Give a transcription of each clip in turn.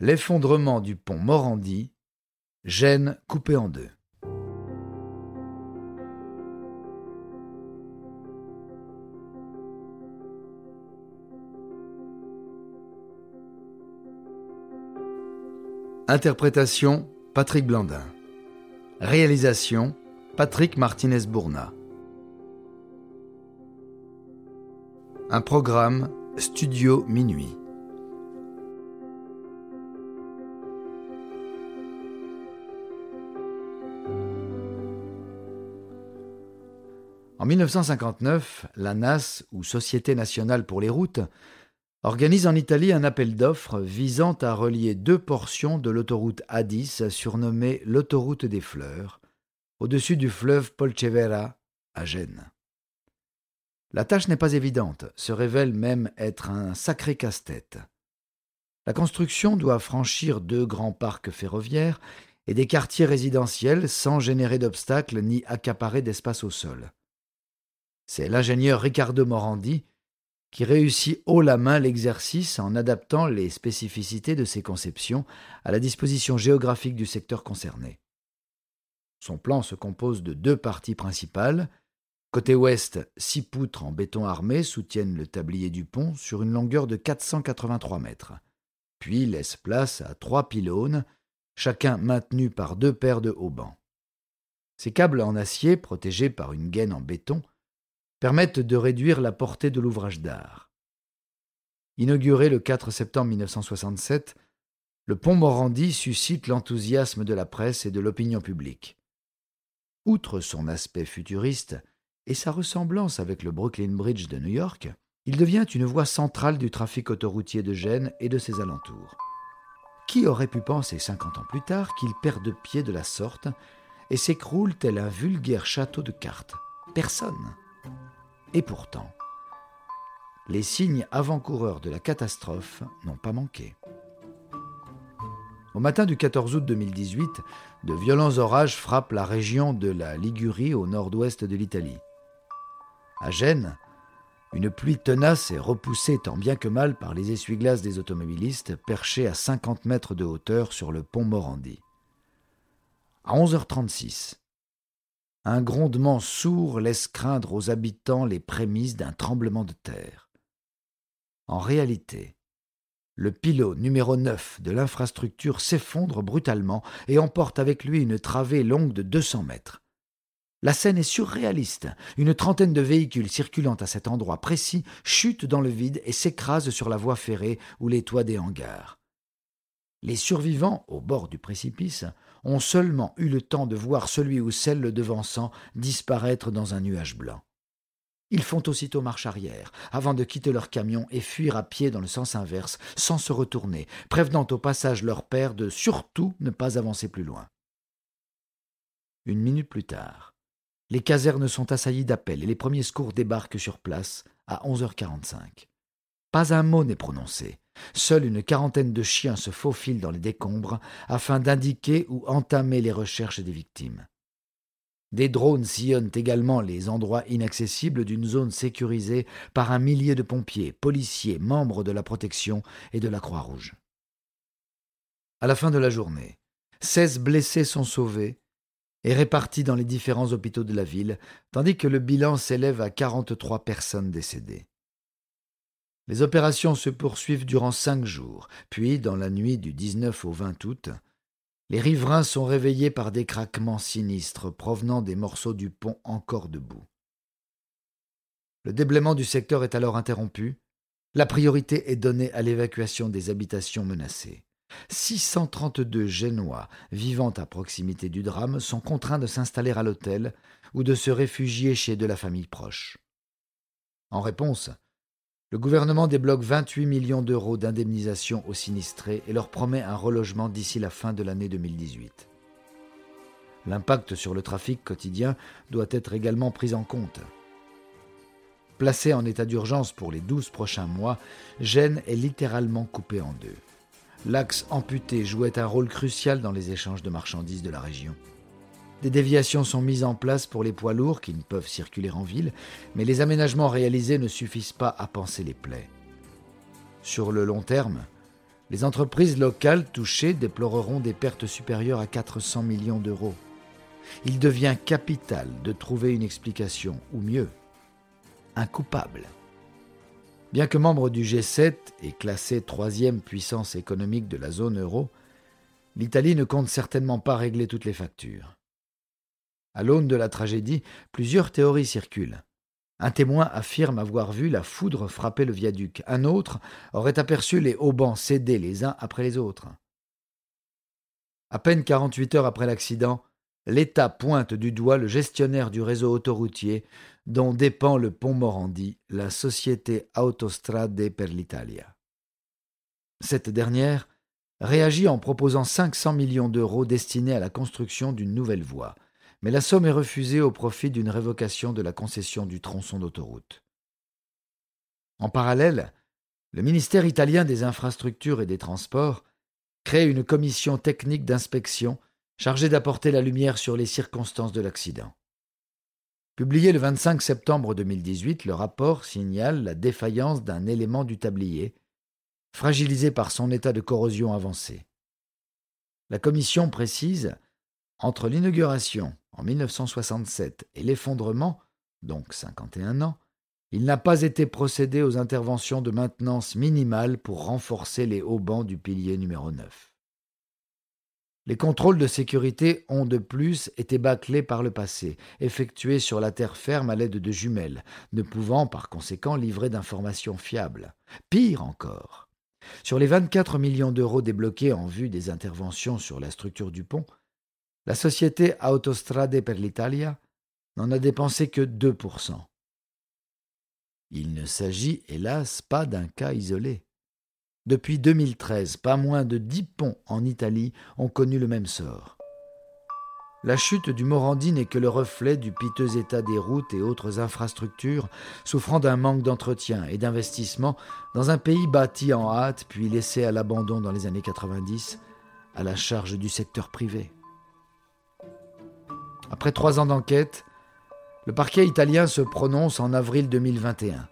L'effondrement du pont Morandi, Gênes coupé en deux. Interprétation Patrick Blandin. Réalisation Patrick Martinez-Bourna. Un programme Studio Minuit. En 1959, la NAS, ou Société nationale pour les routes, organise en Italie un appel d'offres visant à relier deux portions de l'autoroute A10 surnommée l'autoroute des fleurs, au-dessus du fleuve Polcevera à Gênes. La tâche n'est pas évidente, se révèle même être un sacré casse-tête. La construction doit franchir deux grands parcs ferroviaires et des quartiers résidentiels sans générer d'obstacles ni accaparer d'espace au sol. C'est l'ingénieur Riccardo Morandi qui réussit haut la main l'exercice en adaptant les spécificités de ses conceptions à la disposition géographique du secteur concerné. Son plan se compose de deux parties principales. Côté ouest, six poutres en béton armé soutiennent le tablier du pont sur une longueur de 483 mètres, puis laisse place à trois pylônes, chacun maintenu par deux paires de haubans. Ces câbles en acier, protégés par une gaine en béton, permettent de réduire la portée de l'ouvrage d'art. Inauguré le 4 septembre 1967, le pont Morandi suscite l'enthousiasme de la presse et de l'opinion publique. Outre son aspect futuriste et sa ressemblance avec le Brooklyn Bridge de New York, il devient une voie centrale du trafic autoroutier de Gênes et de ses alentours. Qui aurait pu penser cinquante ans plus tard qu'il perd de pied de la sorte et s'écroule tel un vulgaire château de cartes? Personne. Et pourtant, les signes avant-coureurs de la catastrophe n'ont pas manqué. Au matin du 14 août 2018, de violents orages frappent la région de la Ligurie au nord-ouest de l'Italie. À Gênes, une pluie tenace est repoussée tant bien que mal par les essuie-glaces des automobilistes perchés à 50 mètres de hauteur sur le pont Morandi. À 11h36, un grondement sourd laisse craindre aux habitants les prémices d'un tremblement de terre. En réalité, le pylône numéro 9 de l'infrastructure s'effondre brutalement et emporte avec lui une travée longue de 200 mètres. La scène est surréaliste. Une trentaine de véhicules circulant à cet endroit précis chutent dans le vide et s'écrasent sur la voie ferrée ou les toits des hangars. Les survivants, au bord du précipice, ont seulement eu le temps de voir celui ou celle le devançant disparaître dans un nuage blanc. Ils font aussitôt marche arrière, avant de quitter leur camion et fuir à pied dans le sens inverse, sans se retourner, prévenant au passage leur père de surtout ne pas avancer plus loin. Une minute plus tard, les casernes sont assaillies d'appels et les premiers secours débarquent sur place à 11h45. Pas un mot n'est prononcé. Seule une quarantaine de chiens se faufilent dans les décombres afin d'indiquer ou entamer les recherches des victimes. Des drones sillonnent également les endroits inaccessibles d'une zone sécurisée par un millier de pompiers, policiers, membres de la protection et de la Croix-Rouge. À la fin de la journée, seize blessés sont sauvés et répartis dans les différents hôpitaux de la ville, tandis que le bilan s'élève à quarante-trois personnes décédées. Les opérations se poursuivent durant cinq jours, puis, dans la nuit du 19 au 20 août, les riverains sont réveillés par des craquements sinistres provenant des morceaux du pont encore debout. Le déblaiement du secteur est alors interrompu. La priorité est donnée à l'évacuation des habitations menacées. 632 Génois vivant à proximité du drame sont contraints de s'installer à l'hôtel ou de se réfugier chez de la famille proche. En réponse, le gouvernement débloque 28 millions d'euros d'indemnisation aux sinistrés et leur promet un relogement d'ici la fin de l'année 2018. L'impact sur le trafic quotidien doit être également pris en compte. Placé en état d'urgence pour les 12 prochains mois, Gênes est littéralement coupé en deux. L'axe amputé jouait un rôle crucial dans les échanges de marchandises de la région. Des déviations sont mises en place pour les poids lourds qui ne peuvent circuler en ville, mais les aménagements réalisés ne suffisent pas à panser les plaies. Sur le long terme, Les entreprises locales touchées déploreront des pertes supérieures à 400 millions d'euros. Il devient capital de trouver une explication, ou mieux, un coupable. Bien que membre du G7 et classé troisième puissance économique de la zone euro, l'Italie ne compte certainement pas régler toutes les factures. À l'aune de la tragédie, plusieurs théories circulent. Un témoin affirme avoir vu la foudre frapper le viaduc. Un autre aurait aperçu les haubans céder les uns après les autres. À peine 48 heures après l'accident, l'État pointe du doigt le gestionnaire du réseau autoroutier dont dépend le pont Morandi, la société Autostrade per l'Italia. Cette dernière réagit en proposant 500 millions d'euros destinés à la construction d'une nouvelle voie, mais la somme est refusée au profit d'une révocation de la concession du tronçon d'autoroute. En parallèle, le ministère italien des infrastructures et des transports crée une commission technique d'inspection chargée d'apporter la lumière sur les circonstances de l'accident. Publié le 25 septembre 2018, le rapport signale la défaillance d'un élément du tablier, fragilisé par son état de corrosion avancé. La commission précise entre l'inauguration en 1967 et l'effondrement, donc 51 ans, il n'a pas été procédé aux interventions de maintenance minimales pour renforcer les haubans du pilier numéro 9. Les contrôles de sécurité ont de plus été bâclés par le passé, effectués sur la terre ferme à l'aide de jumelles, ne pouvant par conséquent livrer d'informations fiables. Pire encore, sur les 24 millions d'euros débloqués en vue des interventions sur la structure du pont, la société Autostrade per l'Italia n'en a dépensé que 2%. Il ne s'agit hélas pas d'un cas isolé. Depuis 2013, pas moins de dix ponts en Italie ont connu le même sort. La chute du Morandi n'est que le reflet du piteux état des routes et autres infrastructures souffrant d'un manque d'entretien et d'investissement dans un pays bâti en hâte puis laissé à l'abandon dans les années 90 à la charge du secteur privé. Après trois ans d'enquête, le parquet italien se prononce en avril 2021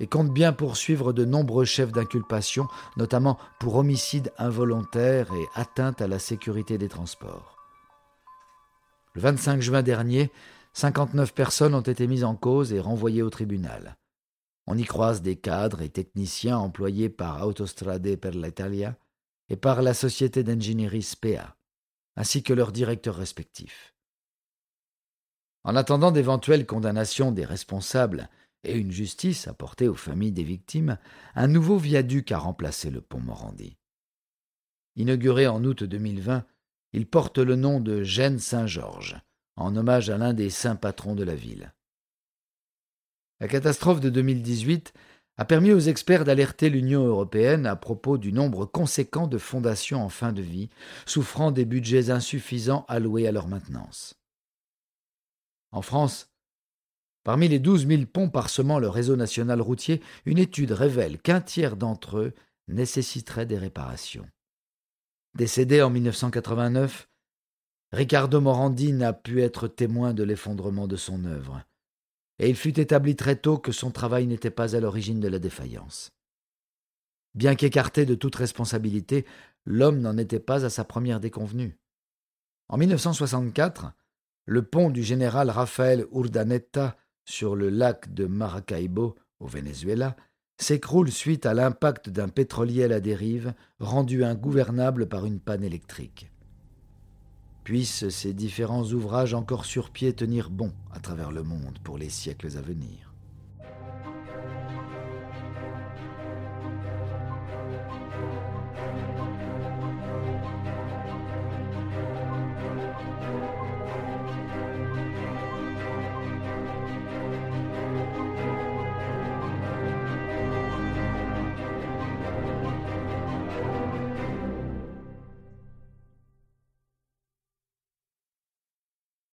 et compte bien poursuivre de nombreux chefs d'inculpation, notamment pour homicide involontaire et atteinte à la sécurité des transports. Le 25 juin dernier, 59 personnes ont été mises en cause et renvoyées au tribunal. On y croise des cadres et techniciens employés par Autostrade per l'Italia et par la société d'ingénierie SPEA, ainsi que leurs directeurs respectifs. En attendant d'éventuelles condamnations des responsables et une justice apportée aux familles des victimes, un nouveau viaduc a remplacé le pont Morandi. Inauguré en août 2020, il porte le nom de Gênes Saint-Georges, en hommage à l'un des saints patrons de la ville. La catastrophe de 2018 a permis aux experts d'alerter l'Union européenne à propos du nombre conséquent de fondations en fin de vie, souffrant des budgets insuffisants alloués à leur maintenance. En France, Parmi les 12 000 ponts parsemant le réseau national routier, une étude révèle qu'un tiers d'entre eux nécessiterait des réparations. Décédé en 1989, Riccardo Morandi n'a pu être témoin de l'effondrement de son œuvre, et il fut établi très tôt que son travail n'était pas à l'origine de la défaillance. Bien qu'écarté de toute responsabilité, l'homme n'en était pas à sa première déconvenue. En 1964, le pont du général Rafael Urdaneta sur le lac de Maracaibo, au Venezuela, s'écroule suite à l'impact d'un pétrolier à la dérive, rendu ingouvernable par une panne électrique. Puissent ces différents ouvrages encore sur pied tenir bon à travers le monde pour les siècles à venir.